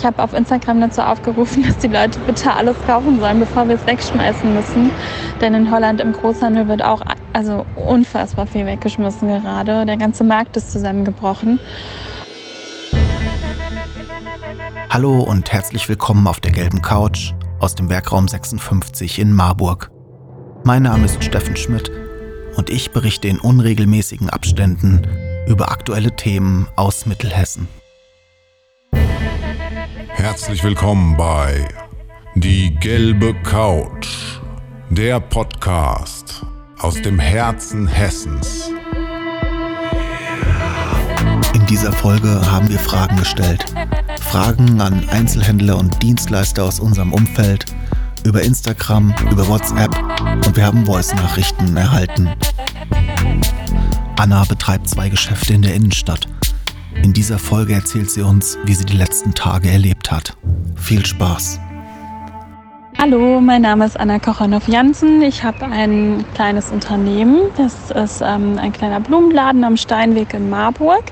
Ich habe auf Instagram dazu aufgerufen, dass die Leute bitte alles kaufen sollen, bevor wir es wegschmeißen müssen. Denn in Holland im Großhandel wird auch also unfassbar viel weggeschmissen gerade. Der ganze Markt ist zusammengebrochen. Hallo und herzlich willkommen auf der gelben Couch aus dem Werkraum 56 in Marburg. Mein Name ist Steffen Schmidt und ich berichte in unregelmäßigen Abständen über aktuelle Themen aus Mittelhessen. Herzlich willkommen bei Die gelbe Couch, der Podcast aus dem Herzen Hessens. In dieser Folge haben wir Fragen gestellt. Fragen an Einzelhändler und Dienstleister aus unserem Umfeld, über Instagram, über WhatsApp und wir haben Voice-Nachrichten erhalten. Anna betreibt zwei Geschäfte in der Innenstadt. In dieser Folge erzählt sie uns, wie sie die letzten Tage erlebt hat. Viel Spaß! Hallo, mein Name ist Anna Kochanow-Jansen. Ich habe ein kleines Unternehmen. Das ist ähm, ein kleiner Blumenladen am Steinweg in Marburg,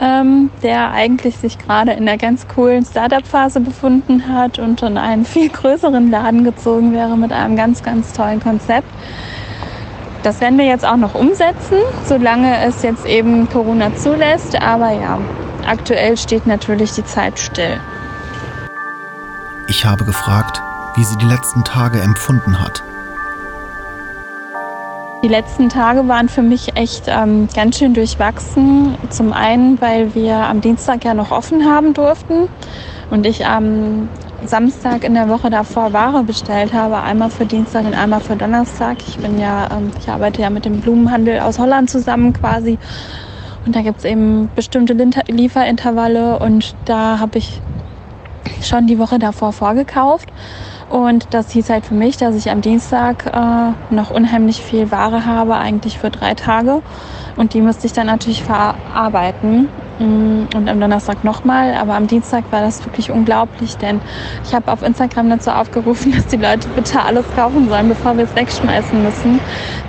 ähm, der eigentlich sich gerade in der ganz coolen Startup-Phase befunden hat und in einen viel größeren Laden gezogen wäre mit einem ganz, ganz tollen Konzept. Das werden wir jetzt auch noch umsetzen, solange es jetzt eben Corona zulässt. Aber ja, aktuell steht natürlich die Zeit still. Ich habe gefragt, wie sie die letzten Tage empfunden hat. Die letzten Tage waren für mich echt ähm, ganz schön durchwachsen. Zum einen, weil wir am Dienstag ja noch offen haben durften und ich am Samstag in der Woche davor Ware bestellt habe, einmal für Dienstag und einmal für Donnerstag. Ich bin ja, ähm, ich arbeite ja mit dem Blumenhandel aus Holland zusammen quasi. Und da gibt es eben bestimmte Lieferintervalle und da habe ich schon die Woche davor vorgekauft. Und das hieß halt für mich, dass ich am Dienstag äh, noch unheimlich viel Ware habe, eigentlich für drei Tage. Und die müsste ich dann natürlich verarbeiten. Mm, und am Donnerstag nochmal, aber am Dienstag war das wirklich unglaublich, denn ich habe auf Instagram dazu aufgerufen, dass die Leute bitte alles kaufen sollen, bevor wir es wegschmeißen müssen.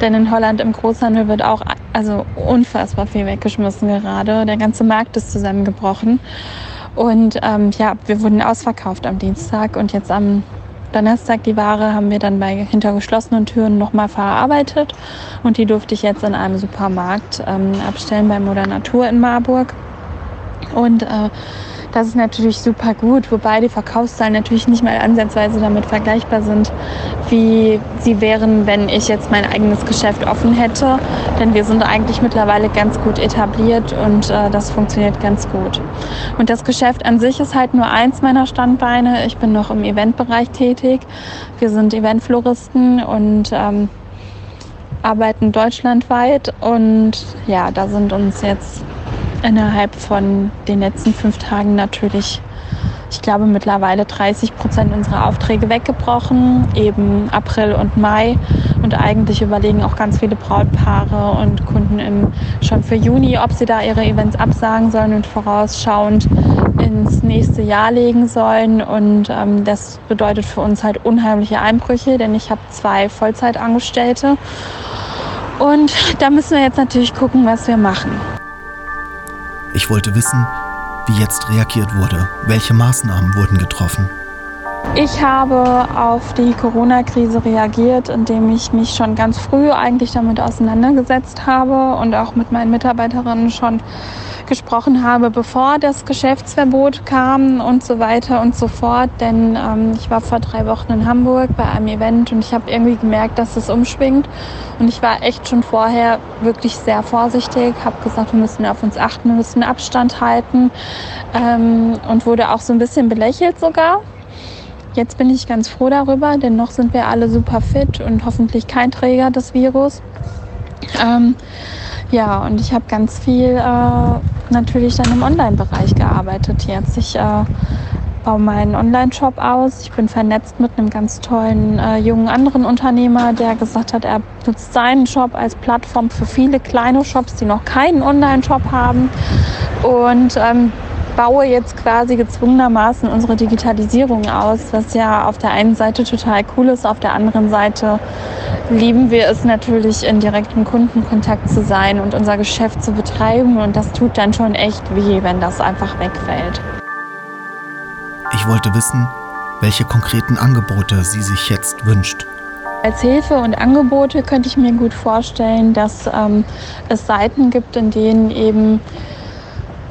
Denn in Holland im Großhandel wird auch also unfassbar viel weggeschmissen gerade. Der ganze Markt ist zusammengebrochen. Und ähm, ja, wir wurden ausverkauft am Dienstag und jetzt am Donnerstag die Ware haben wir dann bei hinter geschlossenen Türen nochmal verarbeitet und die durfte ich jetzt in einem Supermarkt ähm, abstellen bei Mutter Natur in Marburg. Und äh, das ist natürlich super gut, wobei die Verkaufszahlen natürlich nicht mal ansatzweise damit vergleichbar sind, wie sie wären, wenn ich jetzt mein eigenes Geschäft offen hätte. Denn wir sind eigentlich mittlerweile ganz gut etabliert und äh, das funktioniert ganz gut. Und das Geschäft an sich ist halt nur eins meiner Standbeine. Ich bin noch im Eventbereich tätig. Wir sind Eventfloristen und ähm, arbeiten deutschlandweit. Und ja, da sind uns jetzt innerhalb von den letzten fünf Tagen natürlich, ich glaube, mittlerweile 30 Prozent unserer Aufträge weggebrochen, eben April und Mai. Und eigentlich überlegen auch ganz viele Brautpaare und Kunden im, schon für Juni, ob sie da ihre Events absagen sollen und vorausschauend ins nächste Jahr legen sollen. Und ähm, das bedeutet für uns halt unheimliche Einbrüche, denn ich habe zwei Vollzeitangestellte. Und da müssen wir jetzt natürlich gucken, was wir machen. Ich wollte wissen, wie jetzt reagiert wurde. Welche Maßnahmen wurden getroffen? Ich habe auf die Corona-Krise reagiert, indem ich mich schon ganz früh eigentlich damit auseinandergesetzt habe und auch mit meinen Mitarbeiterinnen schon gesprochen habe, bevor das Geschäftsverbot kam und so weiter und so fort. Denn ähm, ich war vor drei Wochen in Hamburg bei einem Event und ich habe irgendwie gemerkt, dass es umschwingt. Und ich war echt schon vorher wirklich sehr vorsichtig, habe gesagt, wir müssen auf uns achten, wir müssen Abstand halten ähm, und wurde auch so ein bisschen belächelt sogar. Jetzt bin ich ganz froh darüber, denn noch sind wir alle super fit und hoffentlich kein Träger des Virus. Ähm, ja, und ich habe ganz viel äh, natürlich dann im Online-Bereich gearbeitet jetzt. Ich äh, baue meinen Online-Shop aus. Ich bin vernetzt mit einem ganz tollen äh, jungen anderen Unternehmer, der gesagt hat, er nutzt seinen Shop als Plattform für viele kleine Shops, die noch keinen Online-Shop haben. Und ähm, baue jetzt quasi gezwungenermaßen unsere Digitalisierung aus, was ja auf der einen Seite total cool ist, auf der anderen Seite lieben wir es natürlich in direktem Kundenkontakt zu sein und unser Geschäft zu betreiben und das tut dann schon echt weh, wenn das einfach wegfällt. Ich wollte wissen, welche konkreten Angebote sie sich jetzt wünscht. Als Hilfe und Angebote könnte ich mir gut vorstellen, dass ähm, es Seiten gibt, in denen eben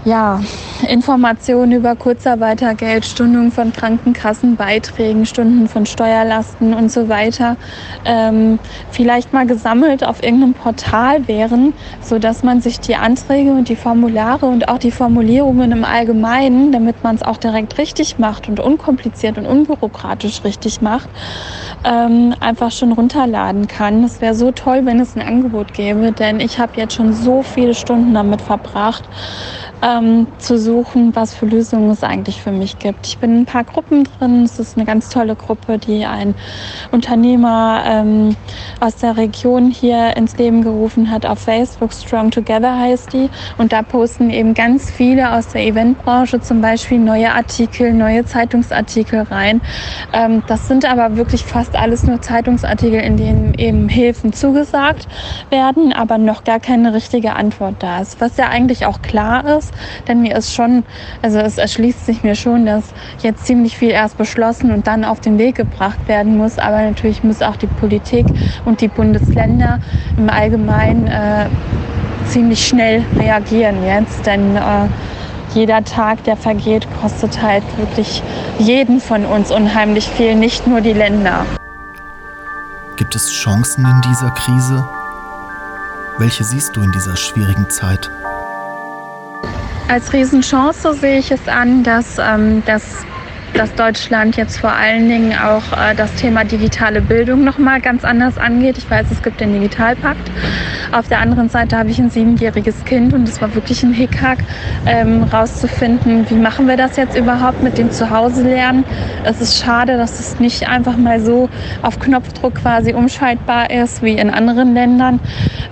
ja, Informationen über Kurzarbeitergeld, Stunden von Krankenkassenbeiträgen, Stunden von Steuerlasten und so weiter ähm, vielleicht mal gesammelt auf irgendeinem Portal wären, so dass man sich die Anträge und die Formulare und auch die Formulierungen im Allgemeinen, damit man es auch direkt richtig macht und unkompliziert und unbürokratisch richtig macht, ähm, einfach schon runterladen kann. Es wäre so toll, wenn es ein Angebot gäbe, denn ich habe jetzt schon so viele Stunden damit verbracht, ähm, zu suchen, was für Lösungen es eigentlich für mich gibt. Ich bin in ein paar Gruppen drin. Es ist eine ganz tolle Gruppe, die ein Unternehmer ähm, aus der Region hier ins Leben gerufen hat auf Facebook. Strong Together heißt die. Und da posten eben ganz viele aus der Eventbranche zum Beispiel neue Artikel, neue Zeitungsartikel rein. Ähm, das sind aber wirklich fast alles nur Zeitungsartikel, in denen eben Hilfen zugesagt werden, aber noch gar keine richtige Antwort da ist. Was ja eigentlich auch klar ist, denn mir ist schon, also es erschließt sich mir schon, dass jetzt ziemlich viel erst beschlossen und dann auf den Weg gebracht werden muss. Aber natürlich muss auch die Politik und die Bundesländer im Allgemeinen äh, ziemlich schnell reagieren jetzt, denn äh, jeder Tag, der vergeht, kostet halt wirklich jeden von uns unheimlich viel, nicht nur die Länder. Gibt es Chancen in dieser Krise? Welche siehst du in dieser schwierigen Zeit? Als Riesenchance sehe ich es an, dass, ähm, dass dass Deutschland jetzt vor allen Dingen auch äh, das Thema digitale Bildung nochmal ganz anders angeht. Ich weiß, es gibt den Digitalpakt. Auf der anderen Seite habe ich ein siebenjähriges Kind und es war wirklich ein Hickhack, ähm, rauszufinden, wie machen wir das jetzt überhaupt mit dem Zuhause lernen. Es ist schade, dass es nicht einfach mal so auf Knopfdruck quasi umschaltbar ist wie in anderen Ländern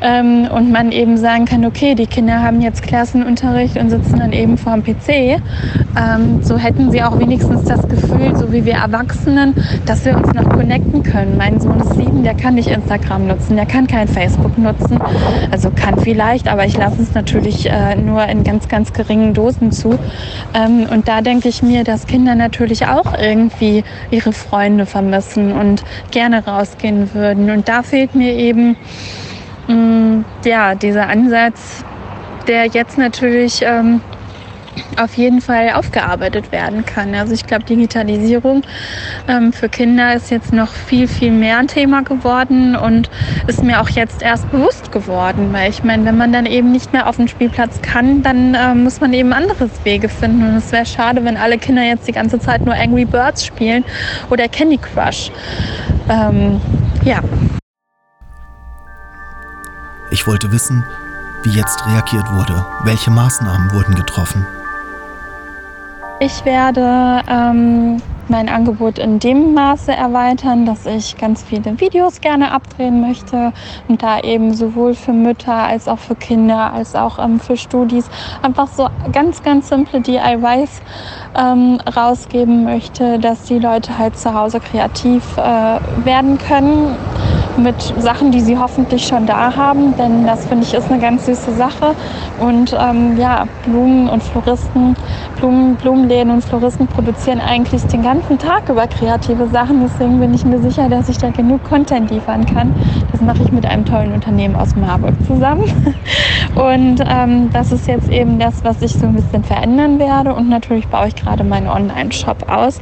ähm, und man eben sagen kann, okay, die Kinder haben jetzt Klassenunterricht und sitzen dann eben vor dem PC. Ähm, so hätten sie auch wenigstens das Gefühl, so wie wir Erwachsenen, dass wir uns noch connecten können. Mein Sohn ist sieben, der kann nicht Instagram nutzen, der kann kein Facebook nutzen. Also kann vielleicht, aber ich lasse es natürlich äh, nur in ganz, ganz geringen Dosen zu. Ähm, und da denke ich mir, dass Kinder natürlich auch irgendwie ihre Freunde vermissen und gerne rausgehen würden. Und da fehlt mir eben mh, mm, ja, dieser Ansatz, der jetzt natürlich ähm, auf jeden Fall aufgearbeitet werden kann. Also ich glaube, Digitalisierung ähm, für Kinder ist jetzt noch viel, viel mehr ein Thema geworden und ist mir auch jetzt erst bewusst geworden, weil ich meine, wenn man dann eben nicht mehr auf den Spielplatz kann, dann äh, muss man eben anderes Wege finden und es wäre schade, wenn alle Kinder jetzt die ganze Zeit nur Angry Birds spielen oder Candy Crush. Ähm, ja. Ich wollte wissen, wie jetzt reagiert wurde. Welche Maßnahmen wurden getroffen? Ich werde ähm, mein Angebot in dem Maße erweitern, dass ich ganz viele Videos gerne abdrehen möchte und da eben sowohl für Mütter als auch für Kinder als auch ähm, für Studis einfach so ganz, ganz simple DIYs ähm, rausgeben möchte, dass die Leute halt zu Hause kreativ äh, werden können mit Sachen, die sie hoffentlich schon da haben, denn das finde ich ist eine ganz süße Sache. Und ähm, ja, Blumen und Floristen, Blumen, Blumenläden und Floristen produzieren eigentlich den ganzen Tag über kreative Sachen. Deswegen bin ich mir sicher, dass ich da genug Content liefern kann. Das mache ich mit einem tollen Unternehmen aus Marburg zusammen. Und ähm, das ist jetzt eben das, was ich so ein bisschen verändern werde. Und natürlich baue ich gerade meinen Online-Shop aus.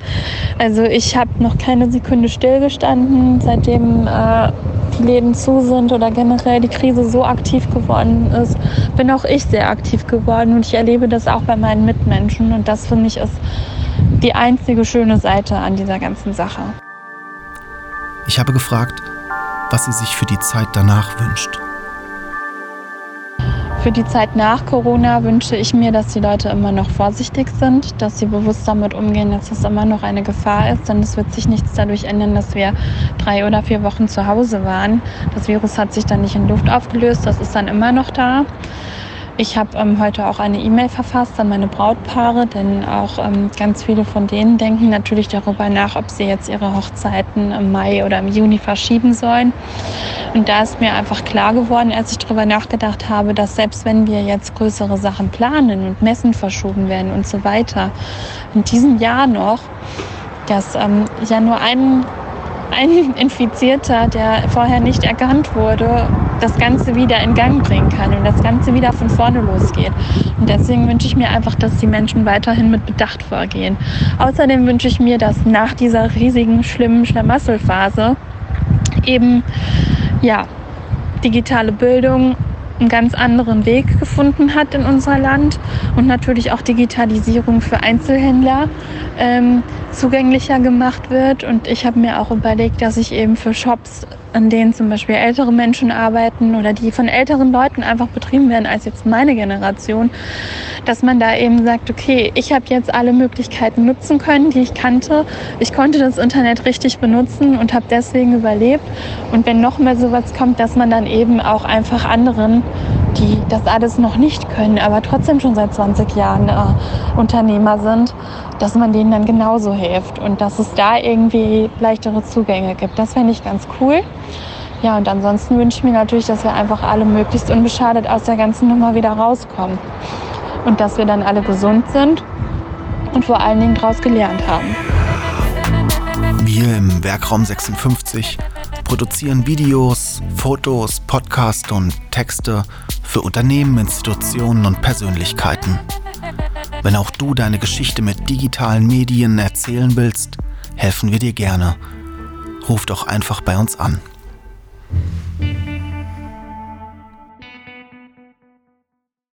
Also ich habe noch keine Sekunde stillgestanden, seitdem äh, die Läden zu sind oder generell die Krise so aktiv geworden ist, bin auch ich sehr aktiv geworden und ich erlebe das auch bei meinen Mitmenschen und das finde ich ist die einzige schöne Seite an dieser ganzen Sache. Ich habe gefragt, was sie sich für die Zeit danach wünscht. Für die Zeit nach Corona wünsche ich mir, dass die Leute immer noch vorsichtig sind, dass sie bewusst damit umgehen, dass es immer noch eine Gefahr ist. Denn es wird sich nichts dadurch ändern, dass wir drei oder vier Wochen zu Hause waren. Das Virus hat sich dann nicht in Luft aufgelöst, das ist dann immer noch da. Ich habe ähm, heute auch eine E-Mail verfasst an meine Brautpaare, denn auch ähm, ganz viele von denen denken natürlich darüber nach, ob sie jetzt ihre Hochzeiten im Mai oder im Juni verschieben sollen. Und da ist mir einfach klar geworden, als ich darüber nachgedacht habe, dass selbst wenn wir jetzt größere Sachen planen und Messen verschoben werden und so weiter, in diesem Jahr noch, dass ähm, ja nur ein ein Infizierter, der vorher nicht erkannt wurde, das Ganze wieder in Gang bringen kann und das Ganze wieder von vorne losgeht. Und deswegen wünsche ich mir einfach, dass die Menschen weiterhin mit Bedacht vorgehen. Außerdem wünsche ich mir, dass nach dieser riesigen, schlimmen Schlamasselphase eben, ja, digitale Bildung einen ganz anderen Weg gefunden hat in unser Land und natürlich auch Digitalisierung für Einzelhändler ähm, zugänglicher gemacht wird. Und ich habe mir auch überlegt, dass ich eben für Shops, an denen zum Beispiel ältere Menschen arbeiten oder die von älteren Leuten einfach betrieben werden als jetzt meine Generation, dass man da eben sagt, okay, ich habe jetzt alle Möglichkeiten nutzen können, die ich kannte. Ich konnte das Internet richtig benutzen und habe deswegen überlebt. Und wenn noch mehr sowas kommt, dass man dann eben auch einfach anderen die das alles noch nicht können, aber trotzdem schon seit 20 Jahren äh, Unternehmer sind, dass man denen dann genauso hilft und dass es da irgendwie leichtere Zugänge gibt. Das fände ich ganz cool. Ja, und ansonsten wünsche ich mir natürlich, dass wir einfach alle möglichst unbeschadet aus der ganzen Nummer wieder rauskommen. Und dass wir dann alle gesund sind und vor allen Dingen daraus gelernt haben. Wir im Werkraum 56 produzieren Videos, Fotos, Podcasts und Texte für Unternehmen, Institutionen und Persönlichkeiten. Wenn auch du deine Geschichte mit digitalen Medien erzählen willst, helfen wir dir gerne. Ruf doch einfach bei uns an.